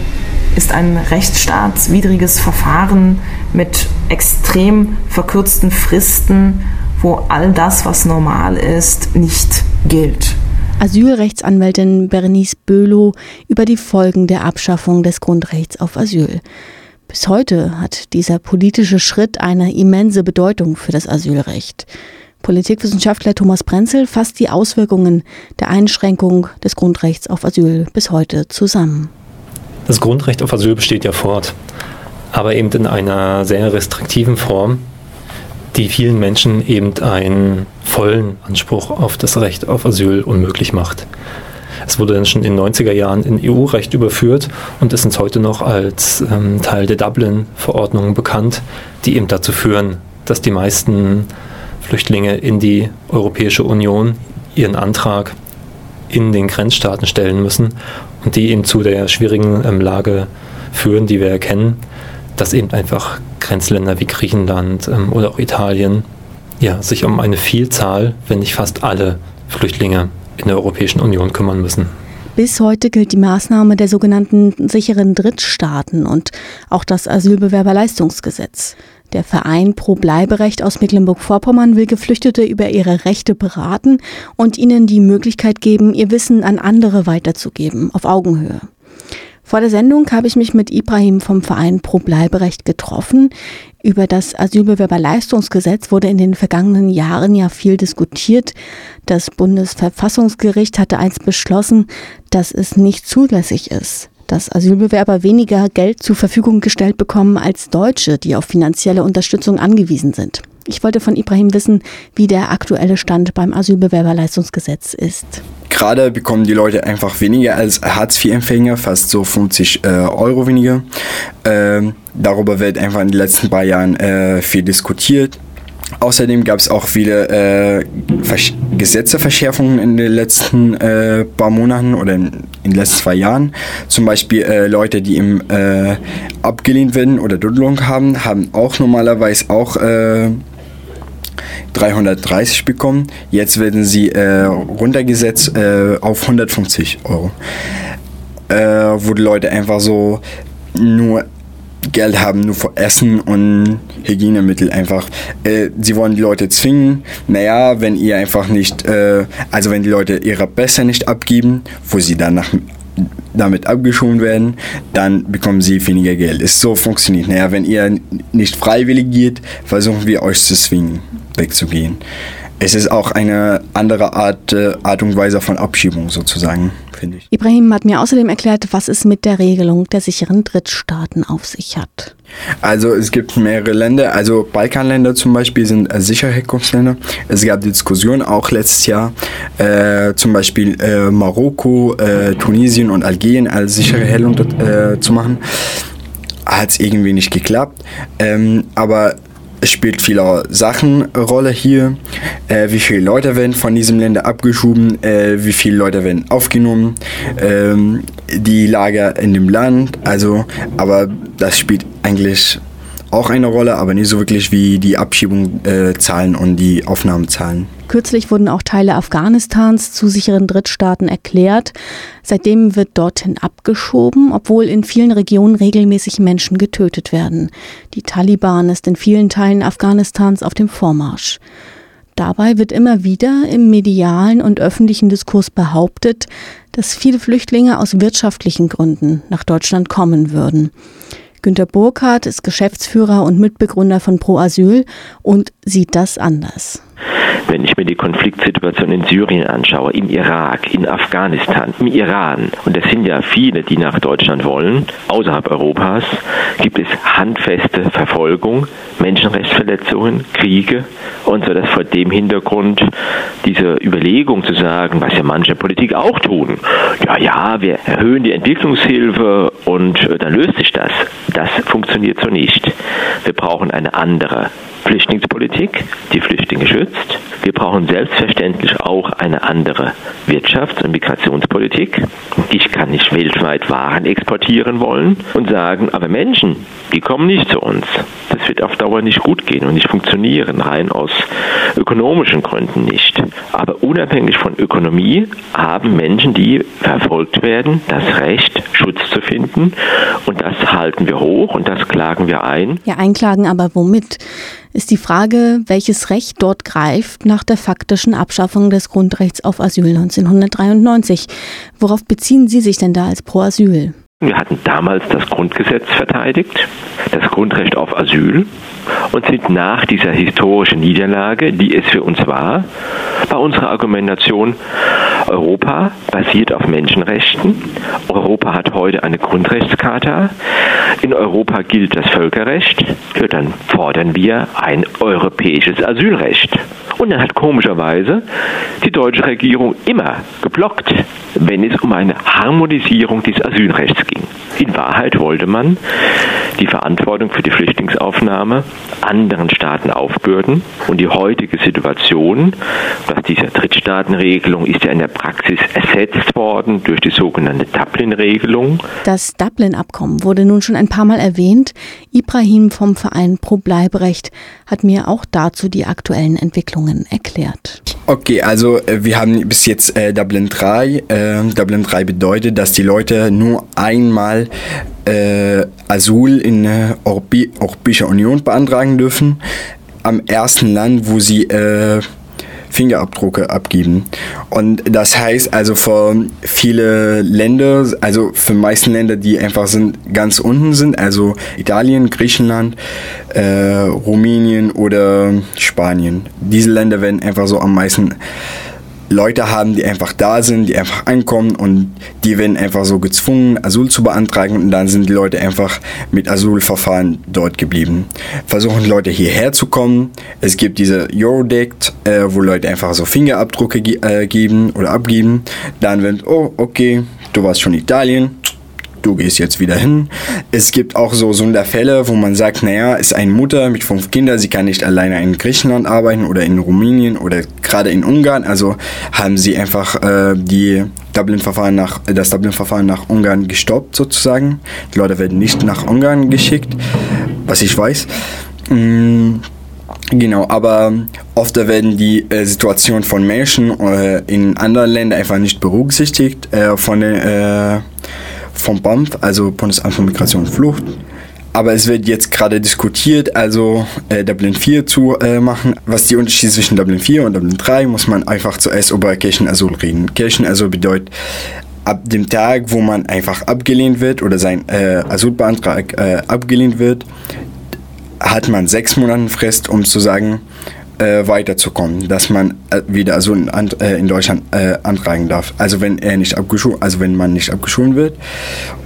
ist ein rechtsstaatswidriges Verfahren mit extrem verkürzten Fristen, wo all das, was normal ist, nicht gilt. Asylrechtsanwältin Berenice Böhlow über die Folgen der Abschaffung des Grundrechts auf Asyl. Bis heute hat dieser politische Schritt eine immense Bedeutung für das Asylrecht. Politikwissenschaftler Thomas Brenzel fasst die Auswirkungen der Einschränkung des Grundrechts auf Asyl bis heute zusammen. Das Grundrecht auf Asyl besteht ja fort, aber eben in einer sehr restriktiven Form, die vielen Menschen eben einen vollen Anspruch auf das Recht auf Asyl unmöglich macht. Es wurde dann schon in den 90er Jahren in EU-Recht überführt und ist uns heute noch als ähm, Teil der Dublin-Verordnung bekannt, die eben dazu führen, dass die meisten Flüchtlinge in die Europäische Union ihren Antrag in den Grenzstaaten stellen müssen und die eben zu der schwierigen ähm, Lage führen, die wir erkennen, dass eben einfach Grenzländer wie Griechenland ähm, oder auch Italien ja, sich um eine Vielzahl, wenn nicht fast alle Flüchtlinge in der Europäischen Union kümmern müssen. Bis heute gilt die Maßnahme der sogenannten sicheren Drittstaaten und auch das Asylbewerberleistungsgesetz. Der Verein Pro Bleiberecht aus Mecklenburg-Vorpommern will Geflüchtete über ihre Rechte beraten und ihnen die Möglichkeit geben, ihr Wissen an andere weiterzugeben, auf Augenhöhe. Vor der Sendung habe ich mich mit Ibrahim vom Verein Pro Bleiberecht getroffen. Über das Asylbewerberleistungsgesetz wurde in den vergangenen Jahren ja viel diskutiert. Das Bundesverfassungsgericht hatte einst beschlossen, dass es nicht zulässig ist, dass Asylbewerber weniger Geld zur Verfügung gestellt bekommen als Deutsche, die auf finanzielle Unterstützung angewiesen sind. Ich wollte von Ibrahim wissen, wie der aktuelle Stand beim Asylbewerberleistungsgesetz ist. Gerade bekommen die Leute einfach weniger als Hartz-IV-Empfänger, fast so 50 äh, Euro weniger. Ähm, darüber wird einfach in den letzten paar Jahren äh, viel diskutiert. Außerdem gab es auch viele äh, Gesetzeverschärfungen in den letzten äh, paar Monaten oder in, in, den letzten zwei Jahren. Zum Beispiel äh, Leute, die im äh, abgelehnt werden oder Dudlung haben, haben auch normalerweise auch äh, 330 bekommen. Jetzt werden sie äh, runtergesetzt äh, auf 150 Euro. Äh, wo die Leute einfach so nur Geld haben, nur für Essen und Hygienemittel einfach. Äh, sie wollen die Leute zwingen, naja, wenn ihr einfach nicht, äh, also wenn die Leute ihre Pässe nicht abgeben, wo sie danach damit abgeschoben werden, dann bekommen sie weniger Geld. Es so funktioniert. Naja, wenn ihr nicht freiwillig geht, versuchen wir euch zu zwingen, wegzugehen. Es ist auch eine andere Art, äh, Art und Weise von Abschiebung sozusagen finde ich. Ibrahim hat mir außerdem erklärt, was es mit der Regelung der sicheren Drittstaaten auf sich hat. Also es gibt mehrere Länder, also Balkanländer zum Beispiel sind äh, sichere Herkunftsländer. Es gab Diskussionen auch letztes Jahr, äh, zum Beispiel äh, Marokko, äh, Tunesien und Algerien als sichere Herkunft äh, zu machen. hat es irgendwie nicht geklappt. Ähm, aber es spielt viele Sachen Rolle hier. Äh, wie viele Leute werden von diesem Länder abgeschoben, äh, wie viele Leute werden aufgenommen, ähm, die Lager in dem Land. Also, aber das spielt eigentlich auch eine Rolle, aber nicht so wirklich wie die Abschiebungszahlen und die Aufnahmezahlen. Kürzlich wurden auch Teile Afghanistans zu sicheren Drittstaaten erklärt. Seitdem wird dorthin abgeschoben, obwohl in vielen Regionen regelmäßig Menschen getötet werden. Die Taliban ist in vielen Teilen Afghanistans auf dem Vormarsch. Dabei wird immer wieder im medialen und öffentlichen Diskurs behauptet, dass viele Flüchtlinge aus wirtschaftlichen Gründen nach Deutschland kommen würden. Günter Burkhardt ist Geschäftsführer und Mitbegründer von Pro Asyl und sieht das anders. Wenn ich mir die Konfliktsituation in Syrien anschaue, im Irak, in Afghanistan, im Iran, und es sind ja viele, die nach Deutschland wollen, außerhalb Europas, gibt es handfeste Verfolgung, Menschenrechtsverletzungen, Kriege und so, dass vor dem Hintergrund diese Überlegung zu sagen, was ja manche Politik auch tun, ja, ja, wir erhöhen die Entwicklungshilfe und äh, dann löst sich das. Das funktioniert so nicht. Wir brauchen eine andere Flüchtlingspolitik, die Flüchtlinge schützt. Wir brauchen selbstverständlich auch eine andere Wirtschafts- und Migrationspolitik. Ich kann nicht weltweit Waren exportieren wollen und sagen, aber Menschen, die kommen nicht zu uns. Das wird auf Dauer nicht gut gehen und nicht funktionieren, rein aus ökonomischen Gründen nicht. Aber unabhängig von Ökonomie haben Menschen, die verfolgt werden, das Recht, Schutz zu finden. Und das halten wir hoch und das klagen wir ein. Ja, einklagen, aber womit? Ist die Frage, welches Recht dort greift nach der faktischen Abschaffung des Grundrechts auf Asyl 1993. Worauf beziehen Sie sich denn da als Pro Asyl? Wir hatten damals das Grundgesetz verteidigt, das Grundrecht auf Asyl und sind nach dieser historischen Niederlage, die es für uns war, bei unserer Argumentation, Europa basiert auf Menschenrechten, Europa hat heute eine Grundrechtscharta, in Europa gilt das Völkerrecht, dann fordern wir ein europäisches Asylrecht. Und dann hat komischerweise die deutsche Regierung immer geblockt, wenn es um eine Harmonisierung des Asylrechts ging. In Wahrheit wollte man die Verantwortung für die Flüchtlingsaufnahme anderen Staaten aufbürden. Und die heutige Situation, dass diese Drittstaatenregelung ist ja in der Praxis ersetzt worden durch die sogenannte Dublin-Regelung. Das Dublin-Abkommen wurde nun schon ein paar Mal erwähnt. Ibrahim vom Verein Pro Bleiberecht hat mir auch dazu die aktuellen Entwicklungen erklärt. Okay, also äh, wir haben bis jetzt äh, Dublin 3. Äh, Dublin 3 bedeutet, dass die Leute nur einmal äh, Asyl in der Europäischen Union beantragen dürfen. Am ersten Land, wo sie äh, Fingerabdrücke abgeben. Und das heißt also für viele Länder, also für meisten Länder, die einfach sind, ganz unten sind, also Italien, Griechenland, äh, Rumänien oder Spanien. Diese Länder werden einfach so am meisten Leute haben, die einfach da sind, die einfach ankommen und die werden einfach so gezwungen, Asyl zu beantragen und dann sind die Leute einfach mit Asylverfahren dort geblieben. Versuchen Leute hierher zu kommen. Es gibt diese Eurodact, äh, wo Leute einfach so Fingerabdrücke ge äh, geben oder abgeben. Dann wird, oh, okay, du warst schon in Italien, du gehst jetzt wieder hin. Es gibt auch so Sonderfälle, wo man sagt, naja, ist eine Mutter mit fünf Kindern, sie kann nicht alleine in Griechenland arbeiten oder in Rumänien oder gerade in Ungarn, also haben sie einfach äh, die Dublin-Verfahren nach, das Dublin-Verfahren nach Ungarn gestoppt sozusagen. Die Leute werden nicht nach Ungarn geschickt, was ich weiß. Mm. Genau, aber oft werden die äh, Situation von Menschen äh, in anderen Ländern einfach nicht berücksichtigt äh, von den äh, vom BAMF, also Bundesamt für Migration und Flucht. Aber es wird jetzt gerade diskutiert, also äh, Dublin 4 zu äh, machen. Was die Unterschiede zwischen Dublin 4 und Dublin 3, muss man einfach zuerst über Kirchenasyl reden. Kirchenasyl bedeutet, ab dem Tag, wo man einfach abgelehnt wird oder sein äh, Asylbeantrag äh, abgelehnt wird, hat man sechs Monate Frist, um zu sagen, äh, weiterzukommen, dass man äh, wieder also in, äh, in Deutschland äh, antragen darf. Also wenn er nicht abgeschult, also wenn man nicht abgeschult wird.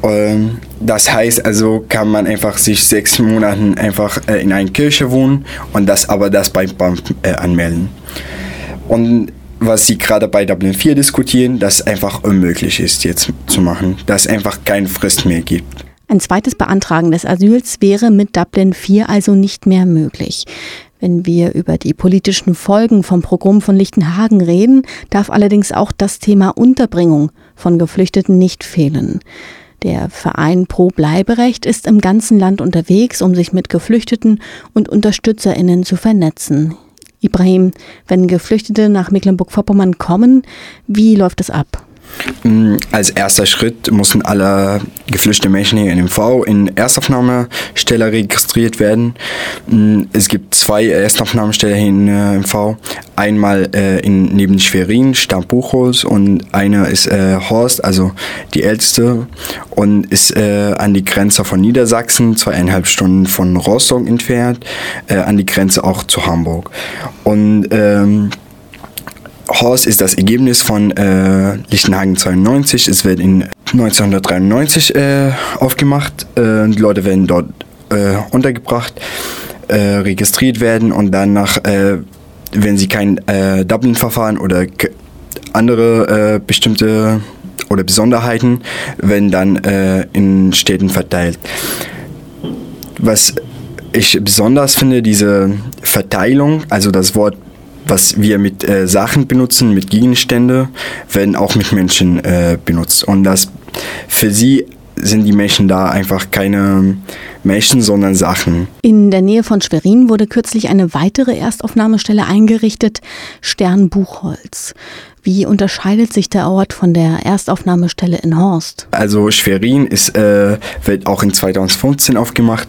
Ähm, das heißt also, kann man einfach sich sechs Monate einfach äh, in einer Kirche wohnen und das aber das beim BAM äh, anmelden. Und was sie gerade bei Dublin 4 diskutieren, dass einfach unmöglich ist jetzt zu machen, dass es einfach keine Frist mehr gibt. Ein zweites Beantragen des Asyls wäre mit Dublin IV also nicht mehr möglich. Wenn wir über die politischen Folgen vom Programm von Lichtenhagen reden, darf allerdings auch das Thema Unterbringung von Geflüchteten nicht fehlen. Der Verein Pro Bleiberecht ist im ganzen Land unterwegs, um sich mit Geflüchteten und Unterstützerinnen zu vernetzen. Ibrahim, wenn Geflüchtete nach Mecklenburg-Vorpommern kommen, wie läuft es ab? Mm, als erster Schritt mussten alle geflüchteten Menschen hier in MV in Erstaufnahmestelle registriert werden. Mm, es gibt zwei Erstaufnahmestellen hier in äh, MV. Einmal äh, in, neben Schwerin, Stadt Buchholz und eine ist äh, Horst, also die älteste und ist äh, an die Grenze von Niedersachsen, zweieinhalb Stunden von Rostock entfernt, äh, an die Grenze auch zu Hamburg. Und ähm, Horst ist das Ergebnis von äh, Lichtenhagen 92. Es wird in 1993 äh, aufgemacht. Äh, die Leute werden dort äh, untergebracht, äh, registriert werden und danach, äh, wenn sie kein Dublin-Verfahren oder andere bestimmte oder Besonderheiten, werden dann in Städten verteilt. Was ich besonders finde, diese Verteilung, also das Wort was wir mit äh, Sachen benutzen, mit Gegenstände, werden auch mit Menschen äh, benutzt. Und das für sie sind die Menschen da einfach keine Menschen, sondern Sachen. In der Nähe von Schwerin wurde kürzlich eine weitere Erstaufnahmestelle eingerichtet, Sternbuchholz. Wie unterscheidet sich der Ort von der Erstaufnahmestelle in Horst? Also Schwerin ist, äh, wird auch in 2015 aufgemacht.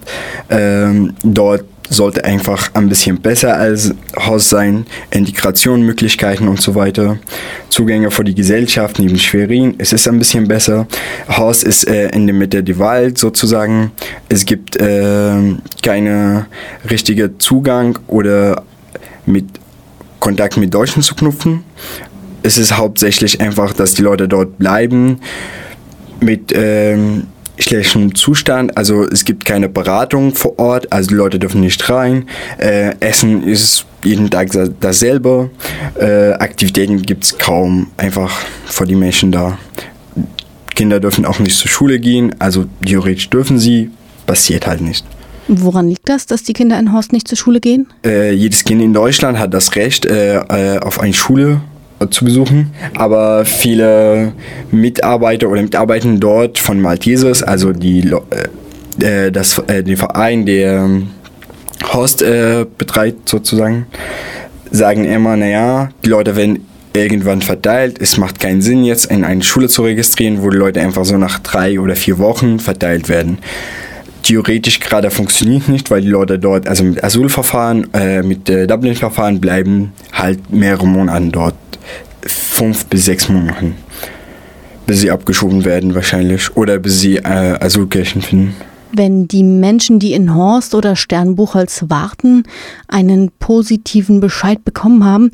Ähm, dort sollte einfach ein bisschen besser als Haus sein. Integrationmöglichkeiten und so weiter. Zugänge für die Gesellschaft neben Schwerin. Es ist ein bisschen besser. Haus ist äh, in der Mitte der Wald sozusagen. Es gibt äh, keine richtige Zugang oder mit Kontakt mit Deutschen zu knüpfen. Es ist hauptsächlich einfach, dass die Leute dort bleiben mit ähm, schlechten Zustand. Also es gibt keine Beratung vor Ort, also die Leute dürfen nicht rein. Äh, Essen ist jeden Tag dasselbe. Äh, Aktivitäten gibt es kaum, einfach für die Menschen da. Kinder dürfen auch nicht zur Schule gehen, also theoretisch dürfen sie, passiert halt nicht. Woran liegt das, dass die Kinder in Horst nicht zur Schule gehen? Äh, jedes Kind in Deutschland hat das Recht äh, äh auf eine Schule zu besuchen. Aber viele Mitarbeiter oder Mitarbeiter dort von Maltesers, also die, äh, das, äh, den Verein, der Host äh, betreibt sozusagen, sagen immer, naja, die Leute werden irgendwann verteilt. Es macht keinen Sinn, jetzt in eine Schule zu registrieren, wo die Leute einfach so nach drei oder vier Wochen verteilt werden theoretisch gerade funktioniert nicht, weil die Leute dort, also mit Asylverfahren, äh, mit äh, Dublin-Verfahren bleiben halt mehrere Monate dort fünf bis sechs Monaten, bis sie abgeschoben werden wahrscheinlich oder bis sie äh, Asylkirchen finden. Wenn die Menschen, die in Horst oder Sternbuchholz warten, einen positiven Bescheid bekommen haben,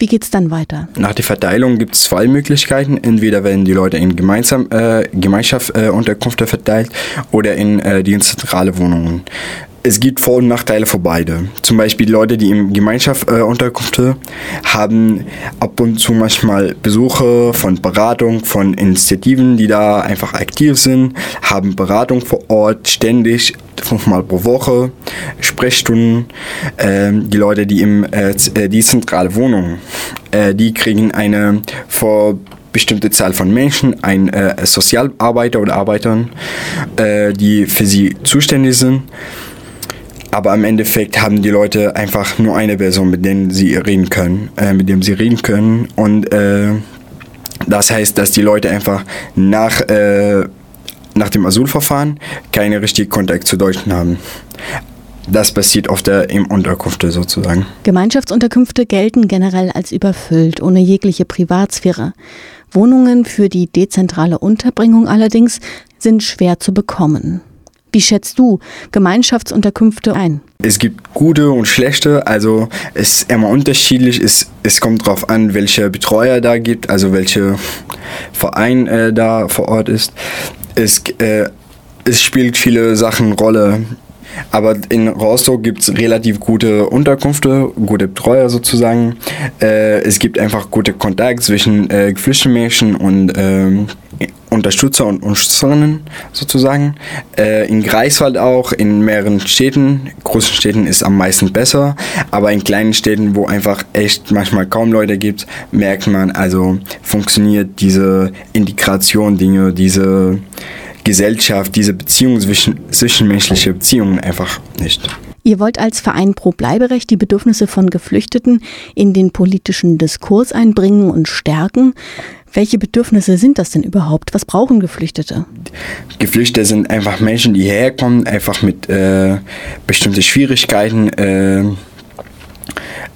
wie geht es dann weiter? Nach der Verteilung gibt es zwei Möglichkeiten. Entweder werden die Leute in gemeinsam, äh, Gemeinschaft äh, verteilt oder in äh, die zentrale Wohnungen es gibt Vor- und Nachteile für beide. Zum Beispiel Leute, die in Gemeinschaftsunterkünfte äh, haben ab und zu manchmal Besuche von Beratung, von Initiativen, die da einfach aktiv sind, haben Beratung vor Ort ständig, fünfmal pro Woche, Sprechstunden. Ähm, die Leute, die im äh, äh, die zentrale Wohnung, äh, die kriegen eine vor bestimmte Zahl von Menschen, ein äh, Sozialarbeiter oder Arbeitern, äh, die für sie zuständig sind. Aber im Endeffekt haben die Leute einfach nur eine Person, mit der sie reden können, äh, mit dem sie reden können. Und äh, das heißt, dass die Leute einfach nach, äh, nach dem Asylverfahren keine richtigen Kontakt zu Deutschen haben. Das passiert oft im Unterkünfte sozusagen. Gemeinschaftsunterkünfte gelten generell als überfüllt, ohne jegliche Privatsphäre. Wohnungen für die dezentrale Unterbringung allerdings sind schwer zu bekommen. Wie schätzt du Gemeinschaftsunterkünfte ein? Es gibt gute und schlechte, also es ist immer unterschiedlich. Es, es kommt darauf an, welche Betreuer da gibt, also welcher Verein äh, da vor Ort ist. Es, äh, es spielt viele Sachen Rolle. Aber in Rostock gibt es relativ gute Unterkünfte, gute Betreuer sozusagen. Äh, es gibt einfach gute Kontakt zwischen äh, geflüchteten und ähm, Unterstützer und Unterstützerinnen sozusagen. Äh, in Greifswald auch, in mehreren Städten. Großen Städten ist am meisten besser, aber in kleinen Städten, wo einfach echt manchmal kaum Leute gibt, merkt man, also funktioniert diese Integration, Dinge, diese Gesellschaft, diese Beziehung zwischen, zwischenmenschliche Beziehungen einfach nicht. Ihr wollt als Verein Pro Bleiberecht die Bedürfnisse von Geflüchteten in den politischen Diskurs einbringen und stärken. Welche Bedürfnisse sind das denn überhaupt? Was brauchen Geflüchtete? Geflüchtete sind einfach Menschen, die hierher kommen, einfach mit äh, bestimmten Schwierigkeiten. Äh,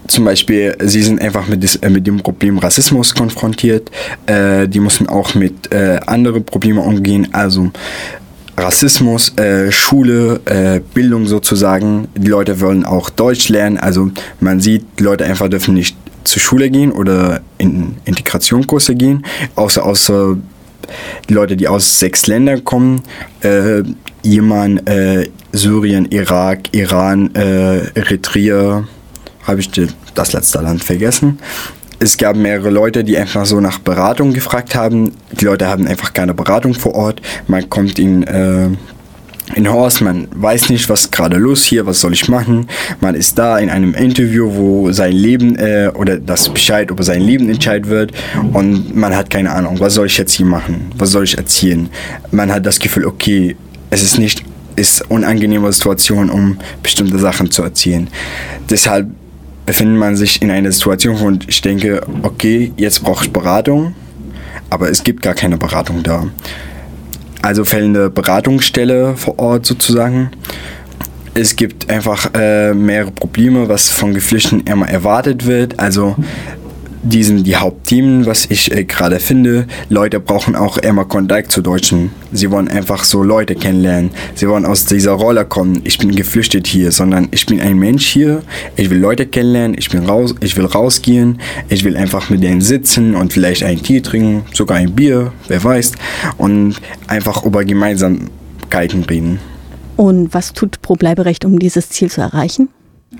zum Beispiel, sie sind einfach mit, des, mit dem Problem Rassismus konfrontiert. Äh, die müssen auch mit äh, anderen Problemen umgehen. Also Rassismus, äh, Schule, äh, Bildung sozusagen. Die Leute wollen auch Deutsch lernen. Also man sieht, die Leute einfach dürfen nicht zur Schule gehen oder in Integrationskurse gehen, außer, außer die Leute, die aus sechs Ländern kommen. Äh, jemand, äh, Syrien, Irak, Iran, äh, Eritrea, habe ich das letzte Land vergessen es gab mehrere Leute, die einfach so nach Beratung gefragt haben. Die Leute haben einfach keine Beratung vor Ort. Man kommt in, äh, in Horst, man weiß nicht, was gerade los hier, was soll ich machen. Man ist da in einem Interview, wo sein Leben äh, oder das Bescheid über sein Leben entscheidet wird und man hat keine Ahnung, was soll ich jetzt hier machen, was soll ich erzählen. Man hat das Gefühl, okay, es ist nicht ist unangenehme Situation, um bestimmte Sachen zu erzählen. Deshalb befindet man sich in einer Situation, wo ich denke, okay, jetzt brauche ich Beratung, aber es gibt gar keine Beratung da. Also fällende Beratungsstelle vor Ort sozusagen. Es gibt einfach äh, mehrere Probleme, was von Geflüchteten immer erwartet wird. Also die sind die Hauptthemen, was ich äh, gerade finde. Leute brauchen auch immer Kontakt zu Deutschen. Sie wollen einfach so Leute kennenlernen. Sie wollen aus dieser Rolle kommen. Ich bin geflüchtet hier, sondern ich bin ein Mensch hier. Ich will Leute kennenlernen. Ich, bin raus, ich will rausgehen. Ich will einfach mit denen sitzen und vielleicht einen Tee trinken, sogar ein Bier, wer weiß. Und einfach über Gemeinsamkeiten reden. Und was tut Pro Bleiberecht, um dieses Ziel zu erreichen?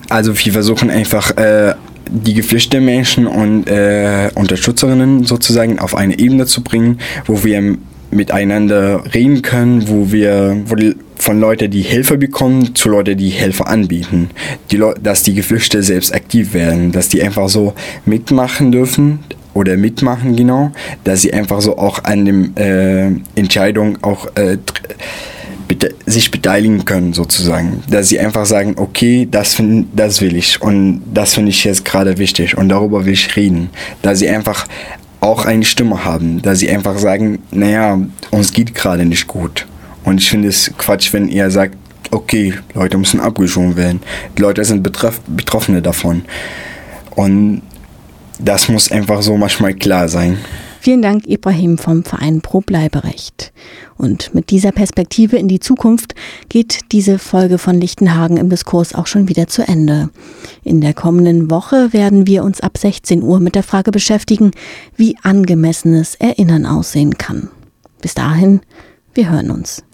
Also wir versuchen einfach äh, die geflüchteten Menschen und äh, Unterstützerinnen sozusagen auf eine Ebene zu bringen, wo wir miteinander reden können, wo wir wo die, von Leuten, die Hilfe bekommen, zu Leuten, die Hilfe anbieten. Die dass die Geflüchteten selbst aktiv werden, dass die einfach so mitmachen dürfen oder mitmachen genau, dass sie einfach so auch an dem äh, Entscheidung auch äh, sich beteiligen können sozusagen. Dass sie einfach sagen, okay, das, find, das will ich und das finde ich jetzt gerade wichtig und darüber will ich reden. Dass sie einfach auch eine Stimme haben, dass sie einfach sagen, naja, uns geht gerade nicht gut. Und ich finde es Quatsch, wenn ihr sagt, okay, Leute müssen abgeschoben werden. Die Leute sind betroff Betroffene davon. Und das muss einfach so manchmal klar sein. Vielen Dank, Ibrahim vom Verein Pro Bleiberecht. Und mit dieser Perspektive in die Zukunft geht diese Folge von Lichtenhagen im Diskurs auch schon wieder zu Ende. In der kommenden Woche werden wir uns ab 16 Uhr mit der Frage beschäftigen, wie angemessenes Erinnern aussehen kann. Bis dahin, wir hören uns.